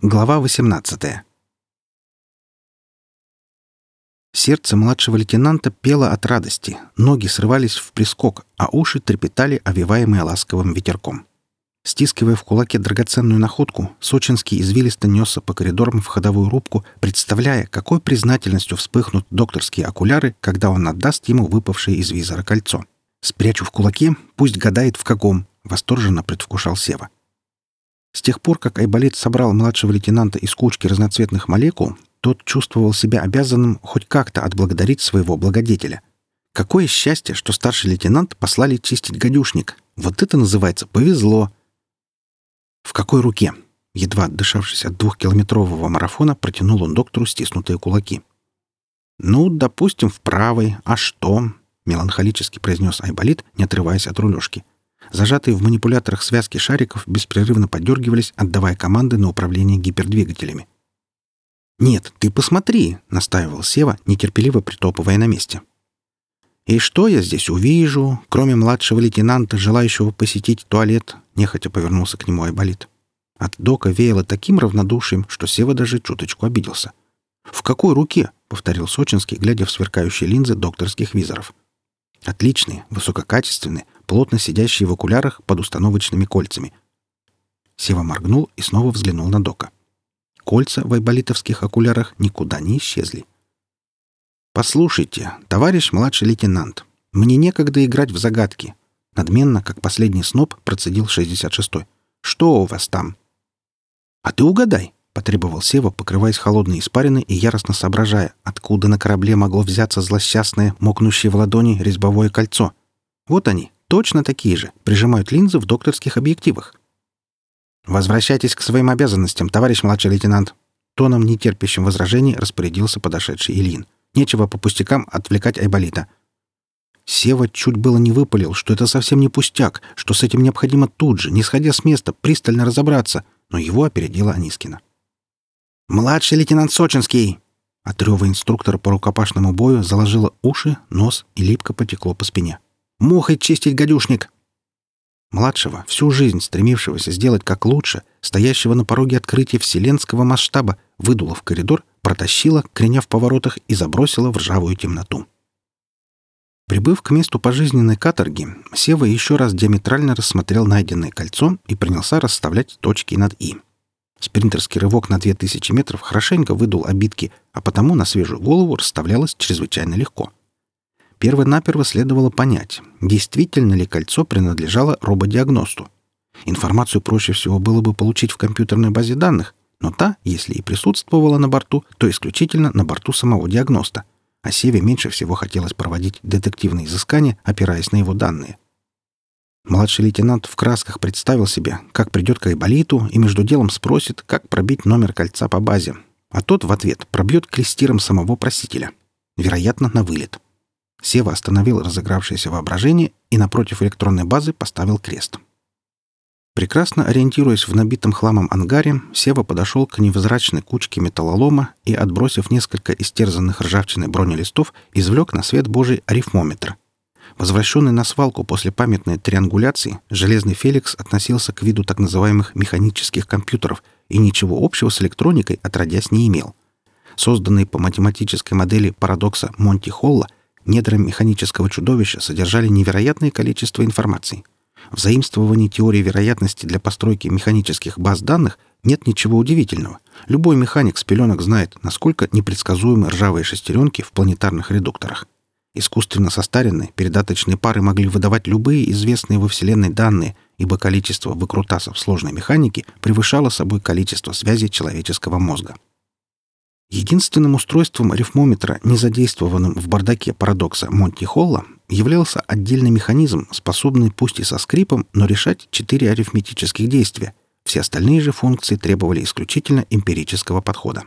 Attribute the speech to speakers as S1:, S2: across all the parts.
S1: Глава 18. Сердце младшего лейтенанта пело от радости, ноги срывались в прискок, а уши трепетали, овиваемые ласковым ветерком. Стискивая в кулаке драгоценную находку, Сочинский извилисто несся по коридорам в ходовую рубку, представляя, какой признательностью вспыхнут докторские окуляры, когда он отдаст ему выпавшее из визора кольцо. «Спрячу в кулаке, пусть гадает в каком», — восторженно предвкушал Сева. С тех пор, как Айболит собрал младшего лейтенанта из кучки разноцветных молекул, тот чувствовал себя обязанным хоть как-то отблагодарить своего благодетеля. Какое счастье, что старший лейтенант послали чистить гадюшник. Вот это называется «повезло». В какой руке? Едва отдышавшись от двухкилометрового марафона, протянул он доктору стиснутые кулаки. «Ну, допустим, в правой. А что?» — меланхолически произнес Айболит, не отрываясь от рулежки. — Зажатые в манипуляторах связки шариков беспрерывно подергивались, отдавая команды на управление гипердвигателями. «Нет, ты посмотри!» — настаивал Сева, нетерпеливо притопывая на месте. «И что я здесь увижу, кроме младшего лейтенанта, желающего посетить туалет?» — нехотя повернулся к нему Айболит. От Дока веяло таким равнодушием, что Сева даже чуточку обиделся. «В какой руке?» — повторил Сочинский, глядя в сверкающие линзы докторских визоров. «Отличные, высококачественные, плотно сидящие в окулярах под установочными кольцами. Сева моргнул и снова взглянул на Дока. Кольца в айболитовских окулярах никуда не исчезли. «Послушайте, товарищ младший лейтенант, мне некогда играть в загадки», надменно, как последний сноб, процедил 66-й. «Что у вас там?» «А ты угадай», — потребовал Сева, покрываясь холодной испариной и яростно соображая, откуда на корабле могло взяться злосчастное, мокнущее в ладони резьбовое кольцо. Вот они, Точно такие же. Прижимают линзы в докторских объективах. «Возвращайтесь к своим обязанностям, товарищ младший лейтенант!» Тоном, нетерпящим возражений, распорядился подошедший Ильин. «Нечего по пустякам отвлекать Айболита». Сева чуть было не выпалил, что это совсем не пустяк, что с этим необходимо тут же, не сходя с места, пристально разобраться, но его опередила Анискина. «Младший лейтенант Сочинский!» От рева инструктора по рукопашному бою заложила уши, нос и липко потекло по спине. Мухой чистить гадюшник!» Младшего, всю жизнь стремившегося сделать как лучше, стоящего на пороге открытия вселенского масштаба, выдуло в коридор, протащила, креня в поворотах и забросила в ржавую темноту. Прибыв к месту пожизненной каторги, Сева еще раз диаметрально рассмотрел найденное кольцо и принялся расставлять точки над «и». Спринтерский рывок на 2000 метров хорошенько выдул обидки, а потому на свежую голову расставлялось чрезвычайно легко — Перво-наперво следовало понять, действительно ли кольцо принадлежало рободиагносту. Информацию проще всего было бы получить в компьютерной базе данных, но та, если и присутствовала на борту, то исключительно на борту самого диагноста. А Севе меньше всего хотелось проводить детективные изыскания, опираясь на его данные. Младший лейтенант в красках представил себе, как придет к Айболиту и между делом спросит, как пробить номер кольца по базе. А тот в ответ пробьет клестиром самого просителя. Вероятно, на вылет. Сева остановил разыгравшееся воображение и напротив электронной базы поставил крест. Прекрасно ориентируясь в набитом хламом ангаре, Сева подошел к невзрачной кучке металлолома и, отбросив несколько истерзанных ржавчиной бронелистов, извлек на свет Божий арифмометр. Возвращенный на свалку после памятной триангуляции, железный Феликс относился к виду так называемых механических компьютеров и ничего общего с электроникой отродясь не имел. Созданный по математической модели парадокса Монти-Холла, Недра механического чудовища содержали невероятное количество информации. В заимствовании теории вероятности для постройки механических баз данных нет ничего удивительного. Любой механик с пеленок знает, насколько непредсказуемы ржавые шестеренки в планетарных редукторах. Искусственно состаренные передаточные пары могли выдавать любые известные во Вселенной данные, ибо количество выкрутасов сложной механики превышало собой количество связей человеческого мозга. Единственным устройством арифмометра, не задействованным в бардаке парадокса Монти-Холла, являлся отдельный механизм, способный пусть и со скрипом, но решать четыре арифметических действия. Все остальные же функции требовали исключительно эмпирического подхода.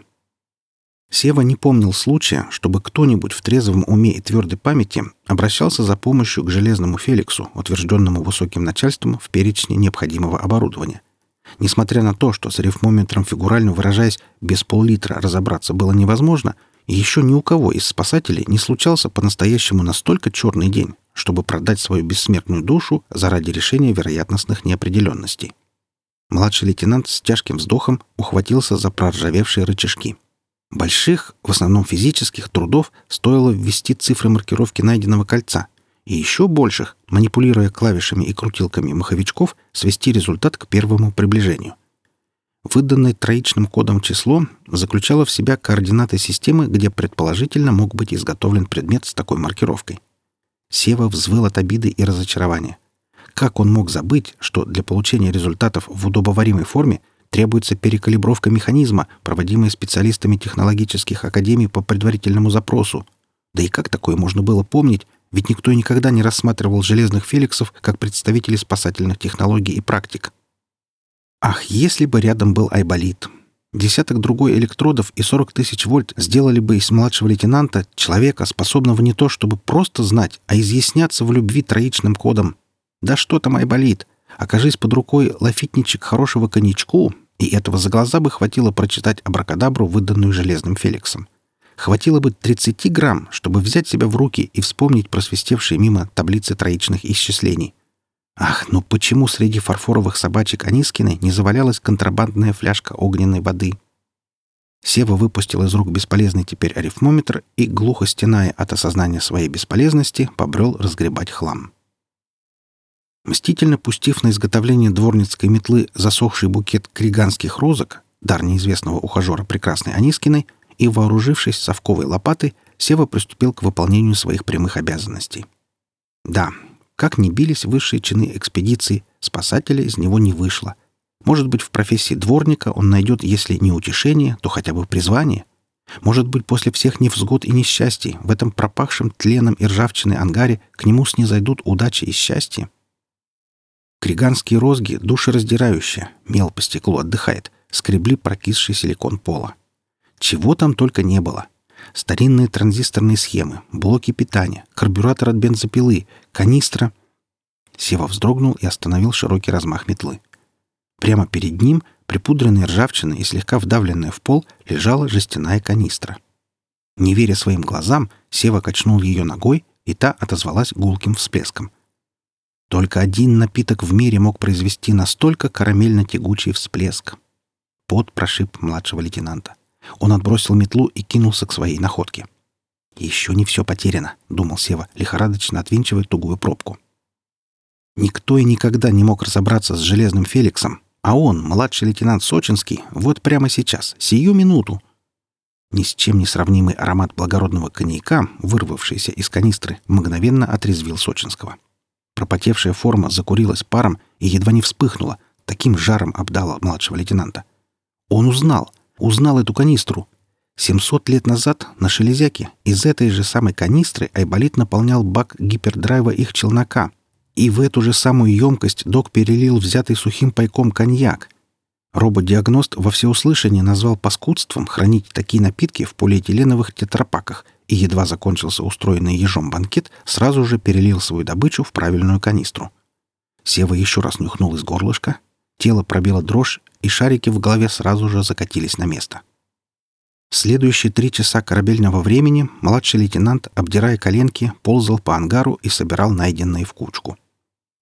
S1: Сева не помнил случая, чтобы кто-нибудь в трезвом уме и твердой памяти обращался за помощью к железному Феликсу, утвержденному высоким начальством в перечне необходимого оборудования – Несмотря на то, что с рифмометром, фигурально выражаясь, без пол-литра разобраться было невозможно, еще ни у кого из спасателей не случался по-настоящему настолько черный день, чтобы продать свою бессмертную душу заради решения вероятностных неопределенностей. Младший лейтенант с тяжким вздохом ухватился за проржавевшие рычажки. Больших, в основном физических, трудов стоило ввести цифры маркировки найденного кольца, и еще больших, манипулируя клавишами и крутилками маховичков, свести результат к первому приближению. Выданное троичным кодом число заключало в себя координаты системы, где предположительно мог быть изготовлен предмет с такой маркировкой. Сева взвыл от обиды и разочарования. Как он мог забыть, что для получения результатов в удобоваримой форме требуется перекалибровка механизма, проводимая специалистами технологических академий по предварительному запросу? Да и как такое можно было помнить, ведь никто никогда не рассматривал железных феликсов как представителей спасательных технологий и практик. Ах, если бы рядом был Айболит! Десяток другой электродов и 40 тысяч вольт сделали бы из младшего лейтенанта человека, способного не то чтобы просто знать, а изъясняться в любви троичным кодом. Да что там Айболит? Окажись под рукой лафитничек хорошего коньячку, и этого за глаза бы хватило прочитать абракадабру, выданную железным Феликсом. Хватило бы 30 грамм, чтобы взять себя в руки и вспомнить просвистевшие мимо таблицы троичных исчислений. Ах, ну почему среди фарфоровых собачек Анискины не завалялась контрабандная фляжка огненной воды? Сева выпустил из рук бесполезный теперь арифмометр и, глухо стеная от осознания своей бесполезности, побрел разгребать хлам. Мстительно пустив на изготовление дворницкой метлы засохший букет криганских розок, дар неизвестного ухажера прекрасной Анискиной, и, вооружившись совковой лопатой, Сева приступил к выполнению своих прямых обязанностей. Да, как ни бились высшие чины экспедиции, спасателя из него не вышло. Может быть, в профессии дворника он найдет, если не утешение, то хотя бы призвание. Может быть, после всех невзгод и несчастий в этом пропахшем тленом и ржавчиной ангаре к нему снизойдут удачи и счастье. Криганские розги, душераздирающие, мел по стеклу отдыхает, скребли прокисший силикон пола. Чего там только не было. Старинные транзисторные схемы, блоки питания, карбюратор от бензопилы, канистра. Сева вздрогнул и остановил широкий размах метлы. Прямо перед ним, припудренная ржавчиной и слегка вдавленная в пол, лежала жестяная канистра. Не веря своим глазам, Сева качнул ее ногой, и та отозвалась гулким всплеском. Только один напиток в мире мог произвести настолько карамельно-тягучий всплеск. Пот прошиб младшего лейтенанта. Он отбросил метлу и кинулся к своей находке. «Еще не все потеряно», — думал Сева, лихорадочно отвинчивая тугую пробку. Никто и никогда не мог разобраться с Железным Феликсом, а он, младший лейтенант Сочинский, вот прямо сейчас, сию минуту. Ни с чем не сравнимый аромат благородного коньяка, вырвавшийся из канистры, мгновенно отрезвил Сочинского. Пропотевшая форма закурилась паром и едва не вспыхнула, таким жаром обдала младшего лейтенанта. Он узнал — узнал эту канистру. 700 лет назад на Шелезяке из этой же самой канистры Айболит наполнял бак гипердрайва их челнока. И в эту же самую емкость док перелил взятый сухим пайком коньяк. Робот-диагност во всеуслышание назвал паскудством хранить такие напитки в полиэтиленовых тетрапаках и едва закончился устроенный ежом банкет, сразу же перелил свою добычу в правильную канистру. Сева еще раз нюхнул из горлышка, тело пробило дрожь, и шарики в голове сразу же закатились на место. Следующие три часа корабельного времени младший лейтенант, обдирая коленки, ползал по ангару и собирал найденные в кучку.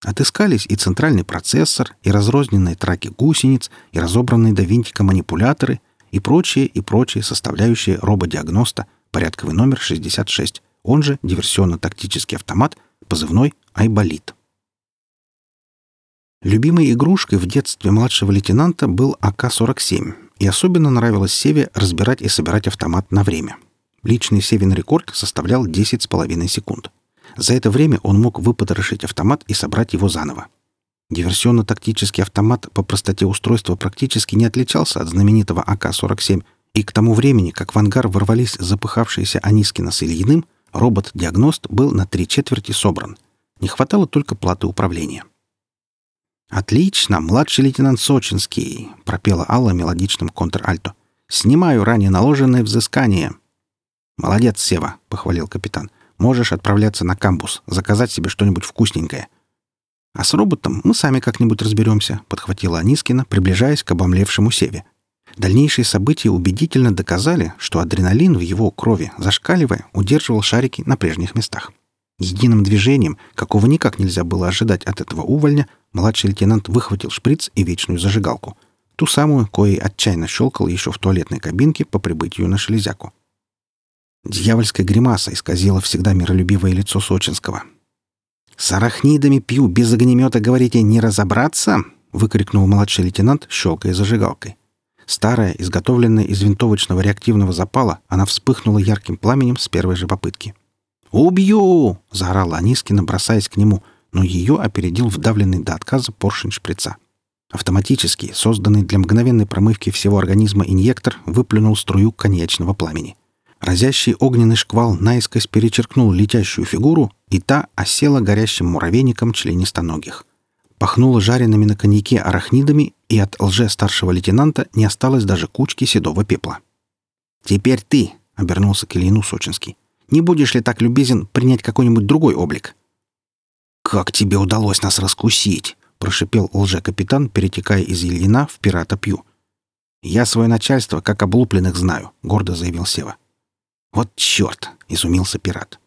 S1: Отыскались и центральный процессор, и разрозненные траки гусениц, и разобранные до винтика манипуляторы, и прочие, и прочие составляющие рободиагноста, порядковый номер 66, он же диверсионно-тактический автомат, позывной «Айболит». Любимой игрушкой в детстве младшего лейтенанта был АК-47, и особенно нравилось Севе разбирать и собирать автомат на время. Личный Севин рекорд составлял 10,5 секунд. За это время он мог выпотрошить автомат и собрать его заново. Диверсионно-тактический автомат по простоте устройства практически не отличался от знаменитого АК-47, и к тому времени, как в ангар ворвались запыхавшиеся Анискина с Ильиным, робот-диагност был на три четверти собран. Не хватало только платы управления. «Отлично, младший лейтенант Сочинский», — пропела Алла мелодичным контр-альто. «Снимаю ранее наложенное взыскание». «Молодец, Сева», — похвалил капитан. «Можешь отправляться на камбус, заказать себе что-нибудь вкусненькое». «А с роботом мы сами как-нибудь разберемся», — подхватила Анискина, приближаясь к обомлевшему Севе. Дальнейшие события убедительно доказали, что адреналин в его крови, зашкаливая, удерживал шарики на прежних местах. Единым движением, какого никак нельзя было ожидать от этого увольня, младший лейтенант выхватил шприц и вечную зажигалку. Ту самую, коей отчаянно щелкал еще в туалетной кабинке по прибытию на шелезяку. Дьявольская гримаса исказила всегда миролюбивое лицо Сочинского. «С арахнидами пью, без огнемета, говорите, не разобраться?» — выкрикнул младший лейтенант, щелкая зажигалкой. Старая, изготовленная из винтовочного реактивного запала, она вспыхнула ярким пламенем с первой же попытки. «Убью!» — заорала Анискина, бросаясь к нему, но ее опередил вдавленный до отказа поршень шприца. Автоматически, созданный для мгновенной промывки всего организма инъектор, выплюнул струю конечного пламени. Разящий огненный шквал наискось перечеркнул летящую фигуру, и та осела горящим муравейником членистоногих. Пахнуло жареными на коньяке арахнидами, и от лже-старшего лейтенанта не осталось даже кучки седого пепла. «Теперь ты!» — обернулся к Ильину Сочинский. «Не будешь ли так любезен принять какой-нибудь другой облик?» «Как тебе удалось нас раскусить?» — прошипел лже-капитан, перетекая из Ильина в пирата Пью. «Я свое начальство как облупленных знаю», — гордо заявил Сева. «Вот черт!» — изумился пират.